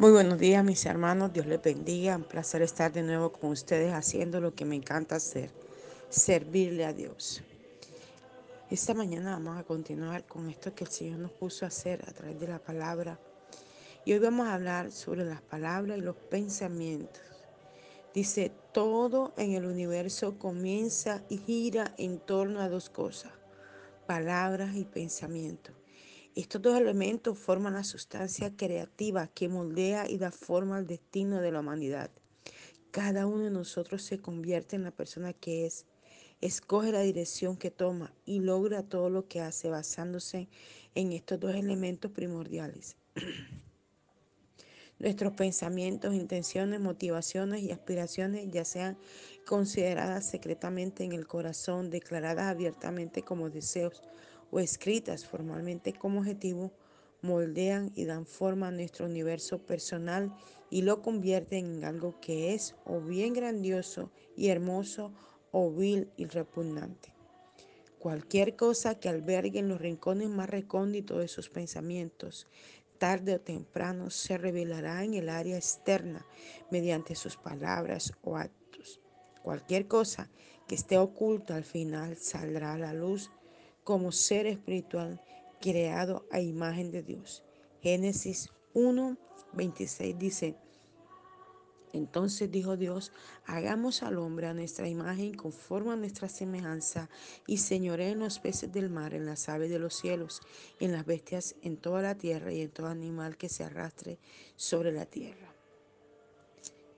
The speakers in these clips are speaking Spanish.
Muy buenos días mis hermanos, Dios les bendiga, un placer estar de nuevo con ustedes haciendo lo que me encanta hacer, servirle a Dios. Esta mañana vamos a continuar con esto que el Señor nos puso a hacer a través de la palabra. Y hoy vamos a hablar sobre las palabras y los pensamientos. Dice, todo en el universo comienza y gira en torno a dos cosas, palabras y pensamientos. Estos dos elementos forman la sustancia creativa que moldea y da forma al destino de la humanidad. Cada uno de nosotros se convierte en la persona que es, escoge la dirección que toma y logra todo lo que hace basándose en estos dos elementos primordiales. Nuestros pensamientos, intenciones, motivaciones y aspiraciones, ya sean consideradas secretamente en el corazón, declaradas abiertamente como deseos o escritas formalmente como objetivo, moldean y dan forma a nuestro universo personal y lo convierten en algo que es o bien grandioso y hermoso o vil y repugnante. Cualquier cosa que albergue en los rincones más recónditos de sus pensamientos, tarde o temprano se revelará en el área externa mediante sus palabras o actos. Cualquier cosa que esté oculta al final saldrá a la luz como ser espiritual creado a imagen de Dios. Génesis 1, 26 dice, entonces dijo Dios, hagamos al hombre a nuestra imagen conforme a nuestra semejanza y señoré en los peces del mar, en las aves de los cielos, en las bestias, en toda la tierra y en todo animal que se arrastre sobre la tierra.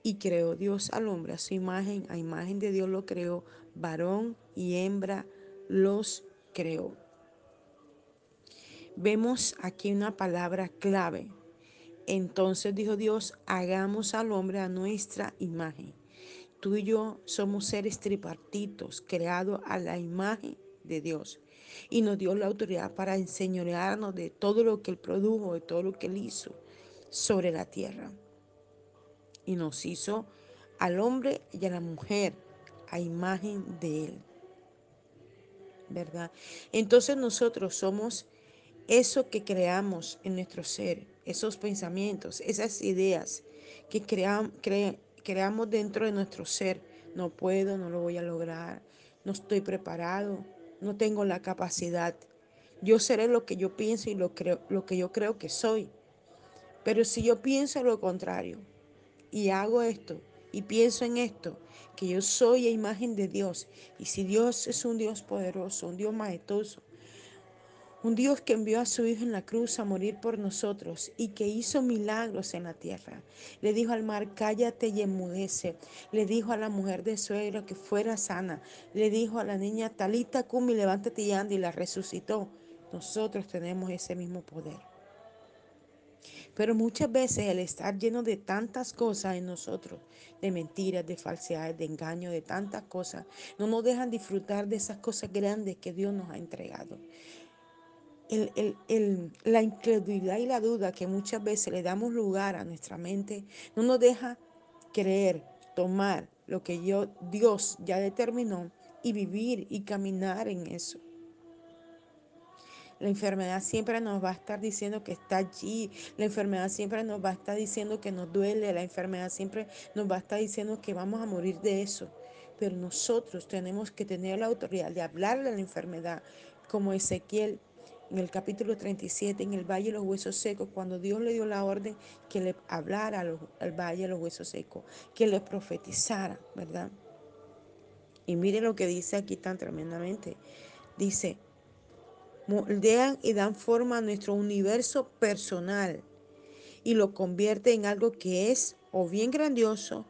Y creó Dios al hombre a su imagen, a imagen de Dios lo creó, varón y hembra los creó. Vemos aquí una palabra clave. Entonces dijo Dios, hagamos al hombre a nuestra imagen. Tú y yo somos seres tripartitos, creados a la imagen de Dios. Y nos dio la autoridad para enseñorearnos de todo lo que Él produjo, de todo lo que Él hizo sobre la tierra. Y nos hizo al hombre y a la mujer a imagen de Él. Entonces nosotros somos eso que creamos en nuestro ser, esos pensamientos, esas ideas que creamos dentro de nuestro ser. No puedo, no lo voy a lograr, no estoy preparado, no tengo la capacidad. Yo seré lo que yo pienso y lo que yo creo que soy. Pero si yo pienso lo contrario y hago esto y pienso en esto que yo soy a imagen de Dios. Y si Dios es un Dios poderoso, un Dios majestuoso, un Dios que envió a su Hijo en la cruz a morir por nosotros y que hizo milagros en la tierra. Le dijo al mar, cállate y enmudece. Le dijo a la mujer de suegra que fuera sana. Le dijo a la niña, talita cumi, levántate y anda y la resucitó. Nosotros tenemos ese mismo poder. Pero muchas veces el estar lleno de tantas cosas en nosotros, de mentiras, de falsedades, de engaños, de tantas cosas, no nos dejan disfrutar de esas cosas grandes que Dios nos ha entregado. la incredulidad y la duda que muchas veces le damos lugar a nuestra mente no nos deja creer, tomar lo que yo, Dios ya determinó y vivir y caminar en eso. La enfermedad siempre nos va a estar diciendo que está allí. La enfermedad siempre nos va a estar diciendo que nos duele. La enfermedad siempre nos va a estar diciendo que vamos a morir de eso. Pero nosotros tenemos que tener la autoridad de hablarle a la enfermedad, como Ezequiel en el capítulo 37, en el Valle de los Huesos Secos, cuando Dios le dio la orden que le hablara al Valle de los Huesos Secos, que le profetizara, ¿verdad? Y mire lo que dice aquí tan tremendamente. Dice, moldean y dan forma a nuestro universo personal y lo convierte en algo que es o bien grandioso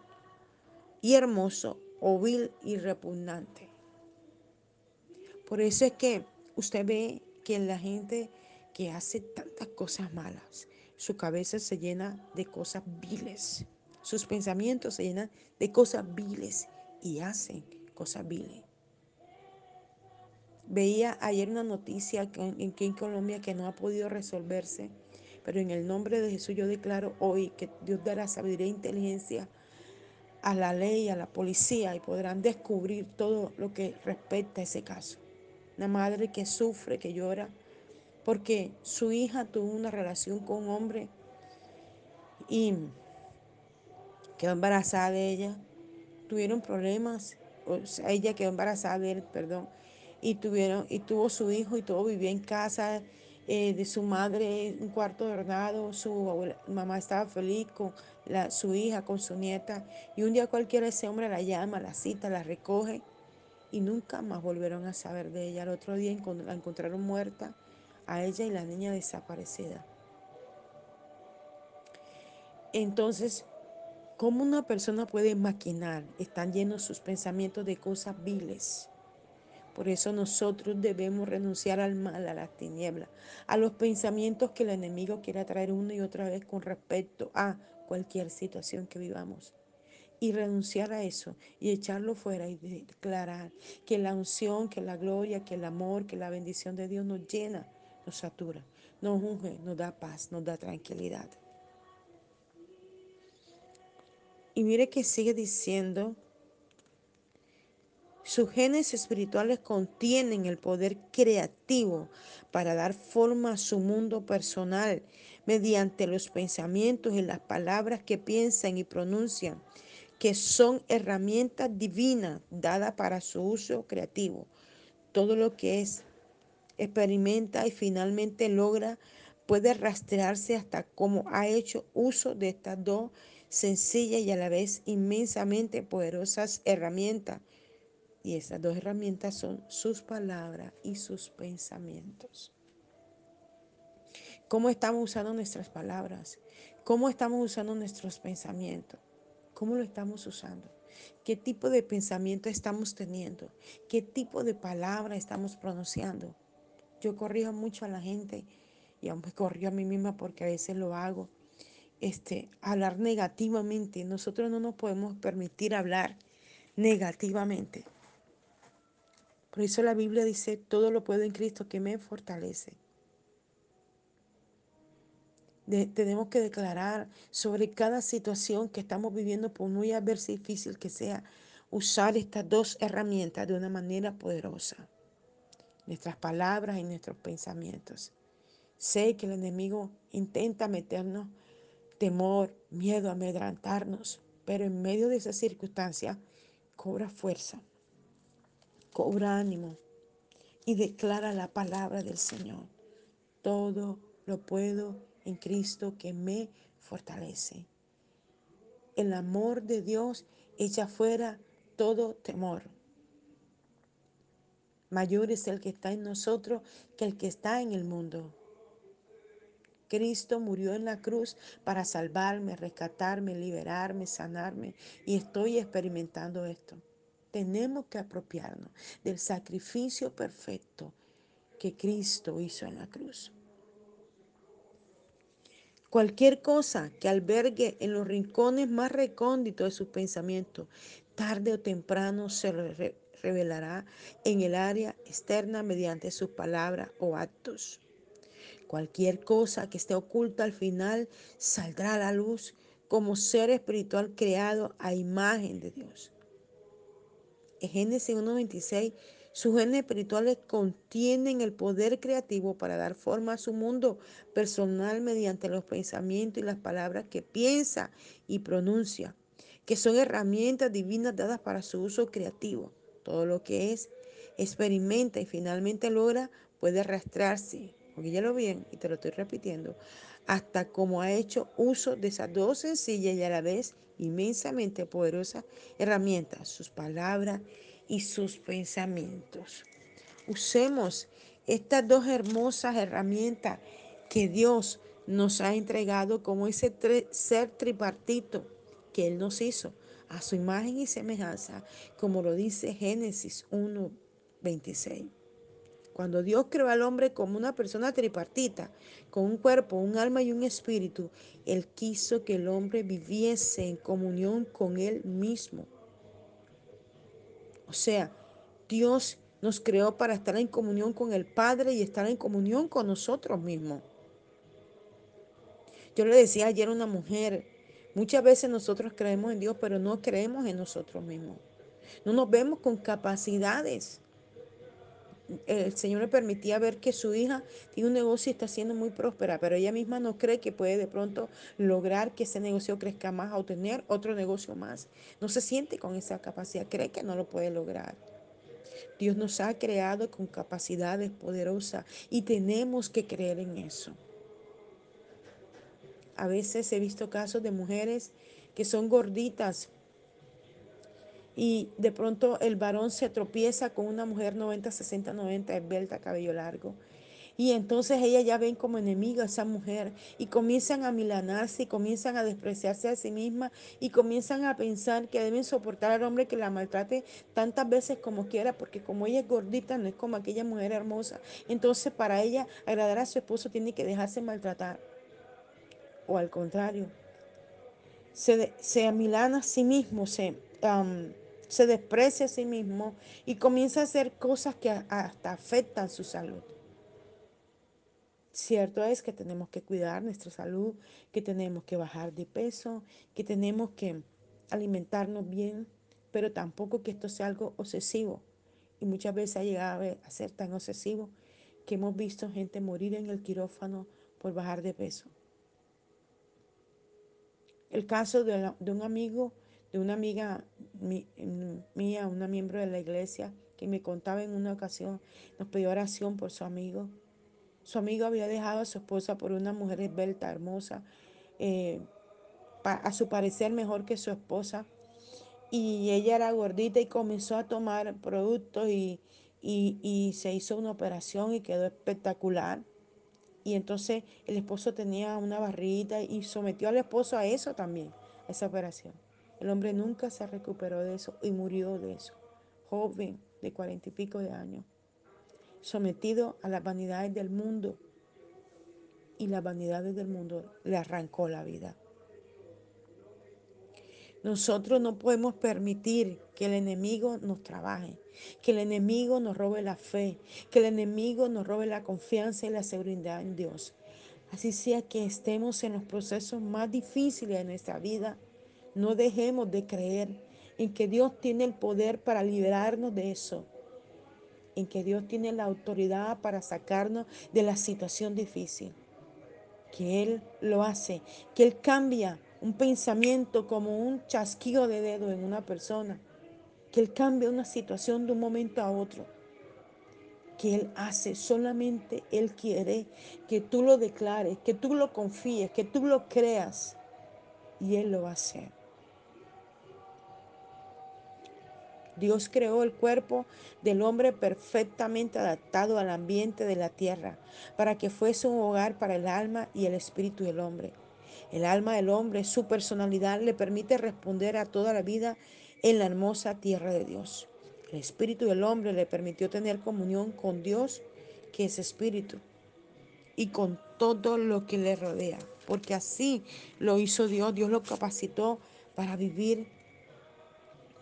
y hermoso o vil y repugnante. Por eso es que usted ve que la gente que hace tantas cosas malas, su cabeza se llena de cosas viles, sus pensamientos se llenan de cosas viles y hacen cosas viles. Veía ayer una noticia que en Colombia que no ha podido resolverse, pero en el nombre de Jesús yo declaro hoy que Dios dará sabiduría e inteligencia a la ley, a la policía y podrán descubrir todo lo que respecta a ese caso. Una madre que sufre, que llora, porque su hija tuvo una relación con un hombre y quedó embarazada de ella. Tuvieron problemas, o sea, ella quedó embarazada de él, perdón, y tuvieron y tuvo su hijo y todo vivía en casa eh, de su madre, un cuarto de su abuela, mamá estaba feliz con la, su hija, con su nieta, y un día cualquiera ese hombre la llama, la cita, la recoge y nunca más volvieron a saber de ella. Al otro día la encontraron muerta a ella y la niña desaparecida. Entonces, ¿cómo una persona puede maquinar? Están llenos sus pensamientos de cosas viles. Por eso nosotros debemos renunciar al mal, a las tinieblas, a los pensamientos que el enemigo quiere traer una y otra vez con respecto a cualquier situación que vivamos y renunciar a eso y echarlo fuera y declarar que la unción, que la gloria, que el amor, que la bendición de Dios nos llena, nos satura, nos unge, nos da paz, nos da tranquilidad. Y mire que sigue diciendo, sus genes espirituales contienen el poder creativo para dar forma a su mundo personal mediante los pensamientos y las palabras que piensan y pronuncian que son herramientas divinas dadas para su uso creativo. Todo lo que es, experimenta y finalmente logra puede rastrearse hasta cómo ha hecho uso de estas dos sencillas y a la vez inmensamente poderosas herramientas. Y esas dos herramientas son sus palabras y sus pensamientos. ¿Cómo estamos usando nuestras palabras? ¿Cómo estamos usando nuestros pensamientos? ¿Cómo lo estamos usando? ¿Qué tipo de pensamiento estamos teniendo? ¿Qué tipo de palabra estamos pronunciando? Yo corrijo mucho a la gente y aún corrijo a mí misma porque a veces lo hago. Este, hablar negativamente. Nosotros no nos podemos permitir hablar negativamente. Por eso la Biblia dice, todo lo puedo en Cristo que me fortalece tenemos que declarar sobre cada situación que estamos viviendo, por muy adversa y difícil que sea, usar estas dos herramientas de una manera poderosa. Nuestras palabras y nuestros pensamientos. Sé que el enemigo intenta meternos temor, miedo, amedrantarnos, pero en medio de esa circunstancia cobra fuerza, cobra ánimo y declara la palabra del Señor. Todo lo puedo en Cristo que me fortalece. El amor de Dios echa fuera todo temor. Mayor es el que está en nosotros que el que está en el mundo. Cristo murió en la cruz para salvarme, rescatarme, liberarme, sanarme. Y estoy experimentando esto. Tenemos que apropiarnos del sacrificio perfecto que Cristo hizo en la cruz. Cualquier cosa que albergue en los rincones más recónditos de sus pensamientos, tarde o temprano se revelará en el área externa mediante sus palabras o actos. Cualquier cosa que esté oculta al final saldrá a la luz como ser espiritual creado a imagen de Dios. Génesis 1.26 sus genes espirituales contienen el poder creativo para dar forma a su mundo personal mediante los pensamientos y las palabras que piensa y pronuncia, que son herramientas divinas dadas para su uso creativo. Todo lo que es, experimenta y finalmente logra puede arrastrarse, porque ya lo bien, y te lo estoy repitiendo, hasta como ha hecho uso de esas dos sencillas y a la vez inmensamente poderosas herramientas, sus palabras y sus pensamientos. Usemos estas dos hermosas herramientas que Dios nos ha entregado como ese ser tripartito que Él nos hizo a su imagen y semejanza, como lo dice Génesis 1, 26. Cuando Dios creó al hombre como una persona tripartita, con un cuerpo, un alma y un espíritu, Él quiso que el hombre viviese en comunión con Él mismo. O sea, Dios nos creó para estar en comunión con el Padre y estar en comunión con nosotros mismos. Yo le decía ayer a una mujer, muchas veces nosotros creemos en Dios, pero no creemos en nosotros mismos. No nos vemos con capacidades el Señor le permitía ver que su hija tiene un negocio y está siendo muy próspera, pero ella misma no cree que puede de pronto lograr que ese negocio crezca más o tener otro negocio más. No se siente con esa capacidad, cree que no lo puede lograr. Dios nos ha creado con capacidades poderosas y tenemos que creer en eso. A veces he visto casos de mujeres que son gorditas y de pronto el varón se tropieza con una mujer 90, 60, 90, esbelta, cabello largo. Y entonces ella ya ven como enemiga a esa mujer y comienzan a milanarse y comienzan a despreciarse a sí misma y comienzan a pensar que deben soportar al hombre que la maltrate tantas veces como quiera, porque como ella es gordita, no es como aquella mujer hermosa. Entonces para ella agradar a su esposo tiene que dejarse maltratar. O al contrario, se, se amilana a sí mismo, se... se desprecia a sí mismo y comienza a hacer cosas que hasta afectan su salud. Cierto es que tenemos que cuidar nuestra salud, que tenemos que bajar de peso, que tenemos que alimentarnos bien, pero tampoco que esto sea algo obsesivo. Y muchas veces ha llegado a ser tan obsesivo que hemos visto gente morir en el quirófano por bajar de peso. El caso de, un amigo de una amiga mía, una miembro de la iglesia, que me contaba en una ocasión, nos pidió oración por su amigo. Su amigo había dejado a su esposa por una mujer esbelta, hermosa, eh, a su parecer mejor que su esposa. Y ella era gordita y comenzó a tomar productos y, y, y se hizo una operación y quedó espectacular. Y entonces el esposo tenía una barrita y sometió al esposo a eso también, a esa operación. El hombre nunca se recuperó de eso y murió de eso. Joven de cuarenta y pico de años, sometido a las vanidades del mundo. Y las vanidades del mundo le arrancó la vida. Nosotros no podemos permitir que el enemigo nos trabaje, que el enemigo nos robe la fe, que el enemigo nos robe la confianza y la seguridad en Dios. Así sea que estemos en los procesos más difíciles de nuestra vida, no dejemos de creer en que Dios tiene el poder para liberarnos de eso, en que Dios tiene la autoridad para sacarnos de la situación difícil, que Él lo hace, que Él cambia un pensamiento como un chasquido de dedo en una persona, que Él cambia una situación de un momento a otro, que Él hace, solamente Él quiere que tú lo declares, que tú lo confíes, que tú lo creas, y Él lo va a hacer. Dios creó el cuerpo del hombre perfectamente adaptado al ambiente de la tierra, para que fuese un hogar para el alma y el espíritu del hombre. El alma del hombre, su personalidad, le permite responder a toda la vida en la hermosa tierra de Dios. El espíritu del hombre le permitió tener comunión con Dios, que es espíritu, y con todo lo que le rodea, porque así lo hizo Dios. Dios lo capacitó para vivir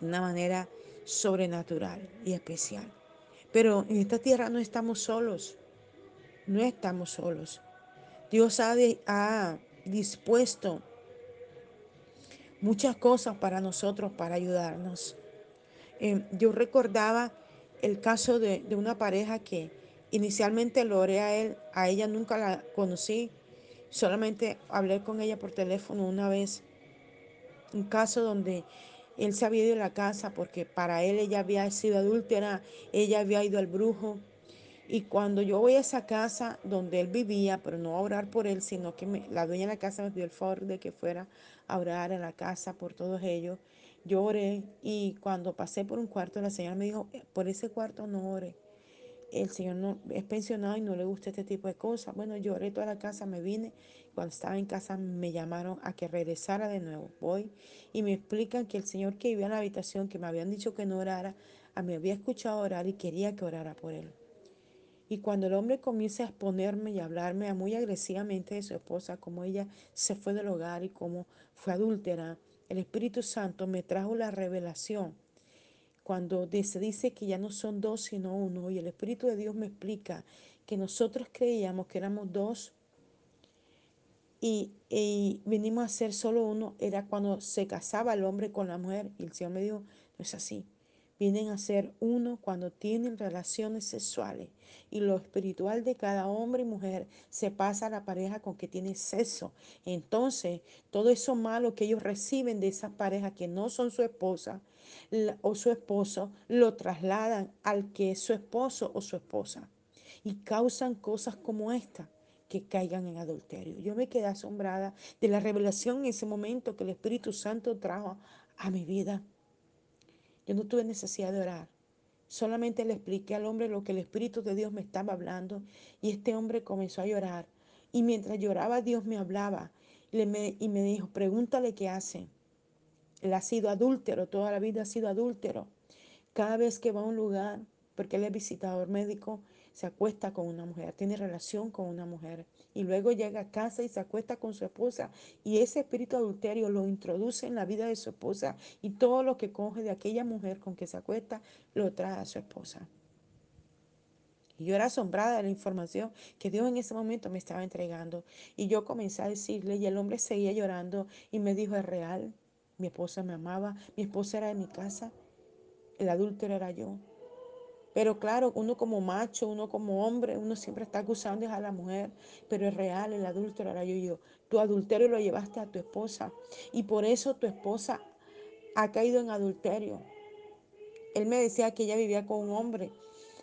de una manera sobrenatural y especial. Pero en esta tierra no estamos solos, no estamos solos. Dios ha, ha dispuesto muchas cosas para nosotros, para ayudarnos. Eh, yo recordaba el caso de, de, una pareja que inicialmente lo oré a él, a ella nunca la conocí, solamente hablé con ella por teléfono una vez. Un caso donde él se había ido de la casa porque para él ella había sido adúltera, ella había ido al brujo. Y cuando yo voy a esa casa donde él vivía, pero no a orar por él, sino que me, la dueña de la casa me pidió el favor de que fuera a orar en la casa por todos ellos, yo oré y cuando pasé por un cuarto, la señora me dijo, por ese cuarto no ore el señor no, es pensionado y no le gusta este tipo de cosas. Bueno, lloré toda la casa, me vine. Cuando estaba en casa me llamaron a que regresara de nuevo. Voy y me explican que el señor que vivía en la habitación, que me habían dicho que no orara, a mí había escuchado orar y quería que orara por él. Y cuando el hombre comienza a exponerme y a hablarme muy agresivamente de su esposa, como ella se fue del hogar y cómo fue adúltera, el Espíritu Santo me trajo la revelación cuando se dice que ya no son dos sino uno y el Espíritu de Dios me explica que nosotros creíamos que éramos dos y, y, vinimos a ser solo uno, era cuando se casaba el hombre con la mujer y el Señor me dijo, no es así, vienen a ser uno cuando tienen relaciones sexuales y lo espiritual de cada hombre y mujer se pasa a la pareja con que tiene sexo. Entonces, todo eso malo que ellos reciben de esas parejas que no son su esposa o su esposo, lo trasladan al que es su esposo o su esposa y causan cosas como esta que caigan en adulterio. Yo me quedé asombrada de la revelación en ese momento que el Espíritu Santo trajo a mi vida. Yo no tuve necesidad de orar. Solamente le expliqué al hombre lo que el Espíritu de Dios me estaba hablando y este hombre comenzó a llorar. Y mientras lloraba, Dios me hablaba y me, y me dijo, pregúntale qué hace. Él ha sido adúltero, toda la vida ha sido adúltero. Cada vez que va a un lugar, porque él es visitador médico, se acuesta con una mujer, tiene relación con una mujer y luego llega a casa y se acuesta con su esposa y ese espíritu adulterio lo introduce en la vida de su esposa y todo lo que coge de aquella mujer con que se acuesta lo trae a su esposa. Y yo era asombrada de la información que Dios en ese momento me estaba entregando. Y yo comencé a decirle, y el hombre seguía llorando y me dijo, es real, mi esposa me amaba, mi esposa era de mi casa, el adúltero era yo. Pero claro, uno como macho, uno como hombre, uno siempre está acusando a la mujer, pero es real, el adúltero era yo yo. Tu adulterio lo llevaste a tu esposa y por eso tu esposa ha caído en adulterio. Él me decía que ella vivía con un hombre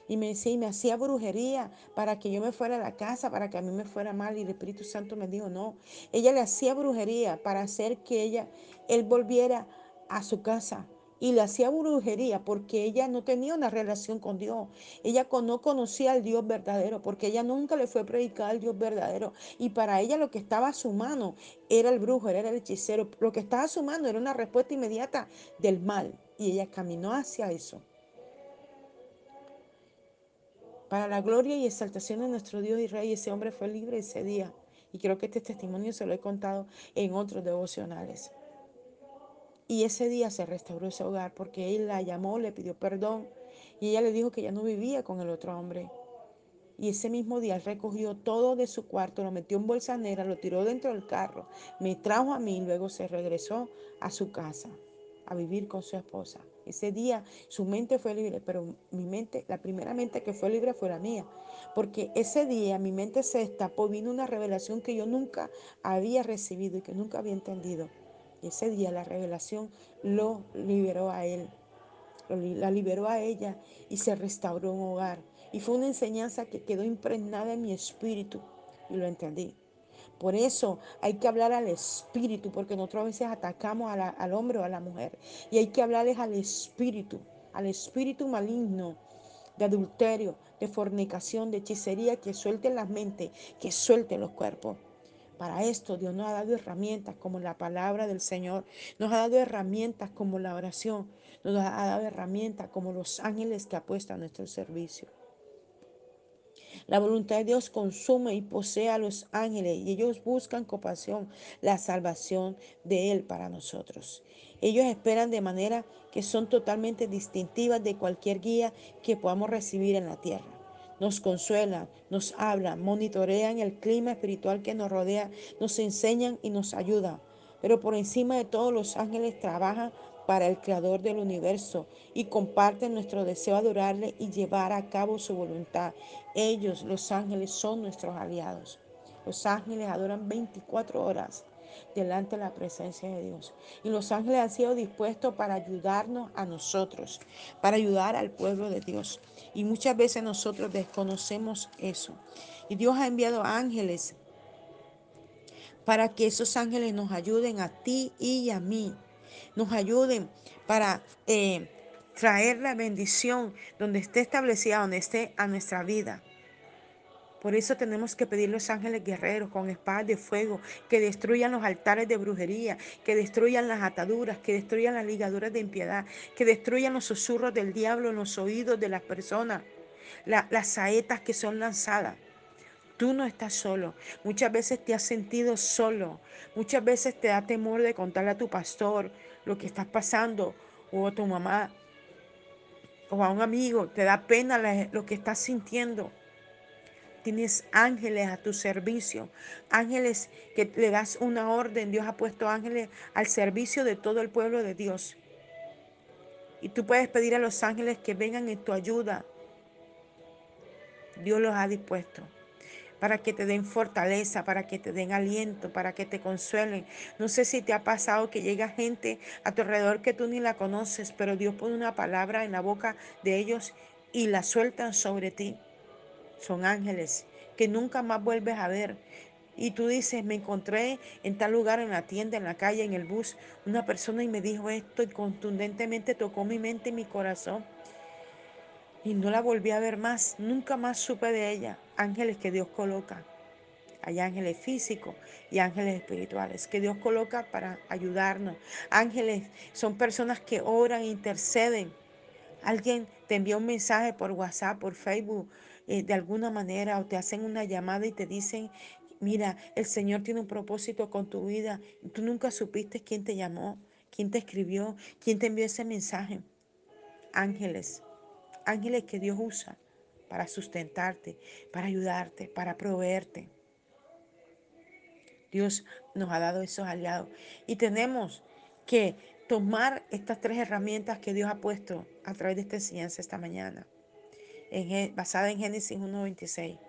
y me decía, y me hacía brujería para que yo me fuera a la casa, para que a mí me fuera mal. Y el Espíritu Santo me dijo, no, ella le hacía brujería para hacer que ella, él volviera a su casa y le hacía brujería porque ella no tenía una relación con Dios. Ella no conocía al Dios verdadero porque ella nunca le fue predicada al Dios verdadero. Y para ella lo que estaba a su mano era el brujo, era el hechicero. Lo que estaba a su mano era una respuesta inmediata del mal. Y ella caminó hacia eso. Para la gloria y exaltación de nuestro Dios y Rey, ese hombre fue libre ese día. Y creo que este testimonio se lo he contado en otros devocionales. Y ese día se restauró ese hogar porque él la llamó, le pidió perdón y ella le dijo que ya no vivía con el otro hombre. Y ese mismo día él recogió todo de su cuarto, lo metió en bolsa negra, lo tiró dentro del carro, me trajo a mí y luego se regresó a su casa a vivir con su esposa. Ese día su mente fue libre, pero mi mente, la primera mente que fue libre fue la mía. Porque ese día mi mente se destapó, vino una revelación que yo nunca había recibido y que nunca había entendido. Ese día la revelación lo liberó a él, la liberó a ella y se restauró un hogar. Y fue una enseñanza que quedó impregnada en mi espíritu y lo entendí. Por eso hay que hablar al espíritu, porque nosotros a veces atacamos al hombre o a la mujer. Y hay que hablarles al espíritu, al espíritu maligno de adulterio, de fornicación, de hechicería, que suelte las mentes, que suelte los cuerpos. Para esto Dios nos ha dado herramientas como la palabra del Señor, nos ha dado herramientas como la oración, nos ha dado herramientas como los ángeles que ha puesto a nuestro servicio. La voluntad de Dios consume y posee a los ángeles y ellos buscan compasión, la salvación de Él para nosotros. Ellos esperan de manera que son totalmente distintivas de cualquier guía que podamos recibir en la tierra nos consuelan, nos hablan, monitorean el clima espiritual que nos rodea, nos enseñan y nos ayudan. Pero por encima de todos los ángeles trabajan para el Creador del universo y comparten nuestro deseo de adorarle y llevar a cabo su voluntad. Ellos, los ángeles, son nuestros aliados. Los ángeles adoran 24 horas delante de la presencia de Dios. Y los ángeles han sido dispuestos para ayudarnos a nosotros, para ayudar al pueblo de Dios. Y muchas veces nosotros desconocemos eso. Y Dios ha enviado ángeles para que esos ángeles nos ayuden a ti y a mí. Nos ayuden para eh, traer la bendición donde esté establecida, donde esté a nuestra vida. Por eso tenemos que pedir los ángeles guerreros con espadas de fuego que destruyan los altares de brujería, que destruyan las ataduras, que destruyan las ligaduras de impiedad, que destruyan los susurros del diablo en los oídos de las personas, las saetas que son lanzadas. Tú no estás solo. Muchas veces te has sentido solo. Muchas veces te da temor de contarle a tu pastor lo que estás pasando o a tu mamá o a un amigo. Te da pena lo que estás sintiendo. Tienes ángeles a tu servicio, ángeles que le das una orden. Dios ha puesto ángeles al servicio de todo el pueblo de Dios. Y tú puedes pedir a los ángeles que vengan en tu ayuda. Dios los ha dispuesto para que te den fortaleza, para que te den aliento, para que te consuelen. No sé si te ha pasado que llega gente a tu alrededor que tú ni la conoces, pero Dios pone una palabra en la boca de ellos y la sueltan sobre ti. Son ángeles que nunca más vuelves a ver. Y tú dices, me encontré en tal lugar, en la tienda, en la calle, en el bus, una persona y me dijo esto y contundentemente tocó mi mente y mi corazón. Y no la volví a ver más, nunca más supe de ella. Ángeles que Dios coloca. Hay ángeles físicos y ángeles espirituales que Dios coloca para ayudarnos. Ángeles son personas que oran, interceden. Alguien te envía un mensaje por WhatsApp, por Facebook, eh, de alguna manera, o te hacen una llamada y te dicen, mira, el Señor tiene un propósito con tu vida. Tú nunca supiste quién te llamó, quién te escribió, quién te envió ese mensaje. Ángeles ángeles que Dios usa para sustentarte, para ayudarte, para proveerte. Dios nos ha dado esos aliados y tenemos que tomar estas tres herramientas que Dios ha puesto a través de esta enseñanza esta mañana, basada en Génesis 1.26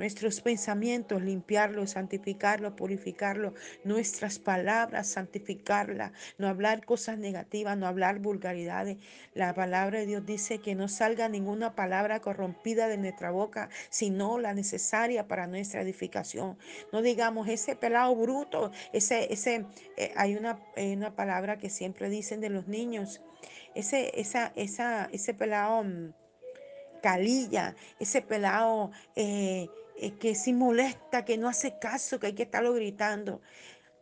nuestros pensamientos, limpiarlos, santificarlos, purificarlos, nuestras palabras, santificarlas, no hablar cosas negativas, no hablar vulgaridades. La palabra de Dios dice que no salga ninguna palabra corrompida de nuestra boca, sino la necesaria para nuestra edificación. No digamos ese pelado bruto, ese, ese, eh, hay una, una palabra que siempre dicen de los niños, ese, esa, esa, ese pelado mm, calilla, ese pelado eh, eh, que si molesta, que no hace caso, que hay que estarlo gritando.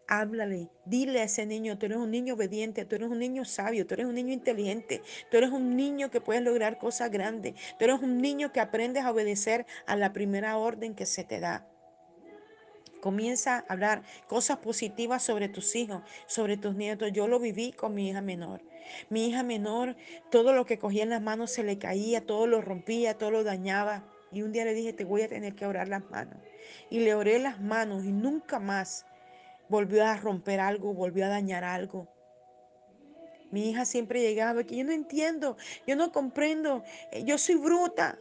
Háblale, dile a ese niño, tú eres un niño obediente, tú eres un niño sabio, tú eres un niño inteligente, tú eres un niño que puedes lograr cosas grandes, tú eres un niño que aprendes a obedecer a la primera orden que se te da. Comienza a hablar cosas positivas sobre tus hijos, sobre tus nietos. Yo lo viví con mi hija menor. Mi hija menor, todo lo que cogía en las manos se le caía, todo lo rompía, todo lo dañaba. Y un día le dije, te voy a tener que orar las manos. Y le oré las manos y nunca más volvió a romper algo, volvió a dañar algo. Mi hija siempre llegaba que yo no entiendo, yo no comprendo, eh, yo soy bruta.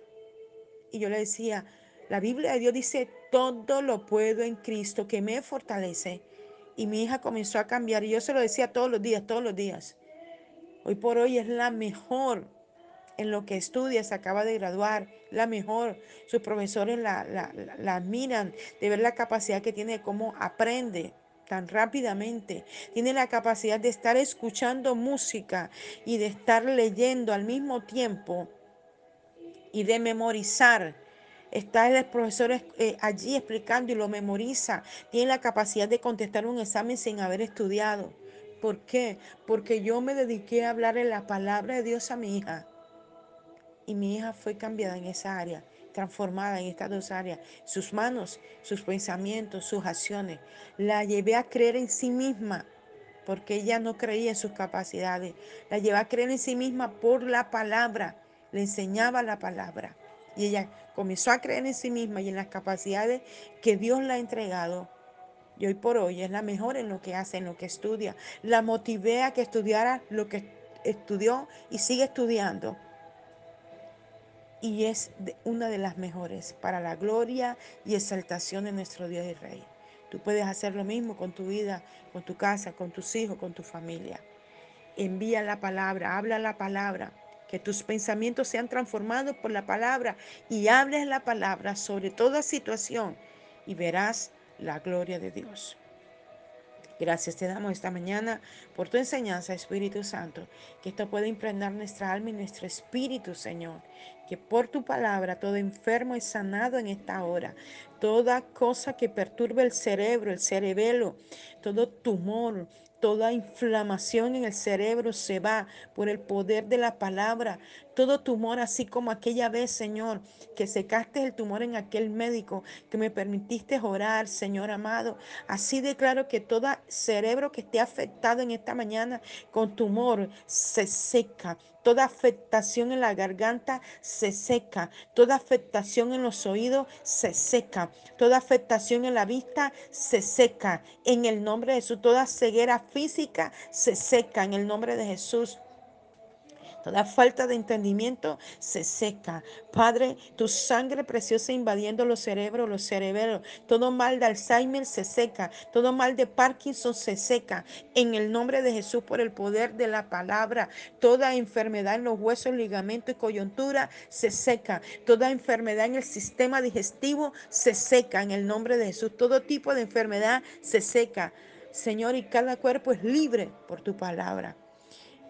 Y yo le decía, la Biblia de Dios dice, todo lo puedo en Cristo que me fortalece. Y mi hija comenzó a cambiar y yo se lo decía todos los días, todos los días. Hoy por hoy es la mejor en lo que estudia, se acaba de graduar, la mejor. Sus profesores la, la, admiran de ver la capacidad que tiene, cómo aprende tan rápidamente. Tiene la capacidad de estar escuchando música y de estar leyendo al mismo tiempo y de memorizar. Está el profesor eh, allí explicando y lo memoriza. Tiene la capacidad de contestar un examen sin haber estudiado. ¿Por qué? Porque yo me dediqué a hablarle la palabra de Dios a mi hija y mi hija fue cambiada en esa área, transformada en estas dos áreas, sus manos, sus pensamientos, sus acciones. La llevé a creer en sí misma porque ella no creía en sus capacidades. La llevé a creer en sí misma por la palabra, le enseñaba la palabra. Y ella comenzó a creer en sí misma y en las capacidades que Dios le ha entregado. Y hoy por hoy es la mejor en lo que hace, en lo que estudia. La motivé a que estudiara lo que estudió y sigue estudiando y es una de las mejores para la gloria y exaltación de nuestro Dios y Rey. Tú puedes hacer lo mismo con tu vida, con tu casa, con tus hijos, con tu familia. Envía la palabra, habla la palabra, que tus pensamientos sean transformados por la palabra y hables la palabra sobre toda situación y verás la gloria de Dios. Gracias te damos esta mañana por tu enseñanza, Espíritu Santo, que esto pueda impregnar nuestra alma y nuestro espíritu, Señor. Que por tu palabra todo enfermo es sanado en esta hora. Toda cosa que perturbe el cerebro, el cerebelo, todo tumor, toda inflamación en el cerebro se va por el poder de la palabra. Todo tumor, así como aquella vez, Señor, que secaste el tumor en aquel médico, que me permitiste orar, Señor amado. Así declaro que todo cerebro que esté afectado en esta mañana con tumor se seca. Toda afectación en la garganta se seca. Toda afectación en los oídos se seca. Toda afectación en la vista se seca. En el nombre de Jesús, toda ceguera física se seca. En el nombre de Jesús Toda falta de entendimiento se seca. Padre, tu sangre preciosa invadiendo los cerebros, los cerebros. Todo mal de Alzheimer se seca. Todo mal de Parkinson se seca. En el nombre de Jesús, por el poder de la palabra. Toda enfermedad en los huesos, ligamentos y coyuntura se seca. Toda enfermedad en el sistema digestivo se seca. En el nombre de Jesús. Todo tipo de enfermedad se seca. Señor, y cada cuerpo es libre por tu palabra.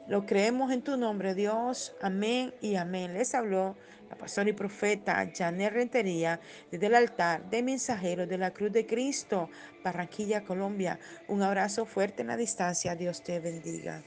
Lo creemos en tu nombre, Dios. Amén y amén. Les habló la pastora y profeta Janet Rentería desde el altar de mensajeros de la Cruz de Cristo, Barranquilla, Colombia. Un abrazo fuerte en la distancia. Dios te bendiga.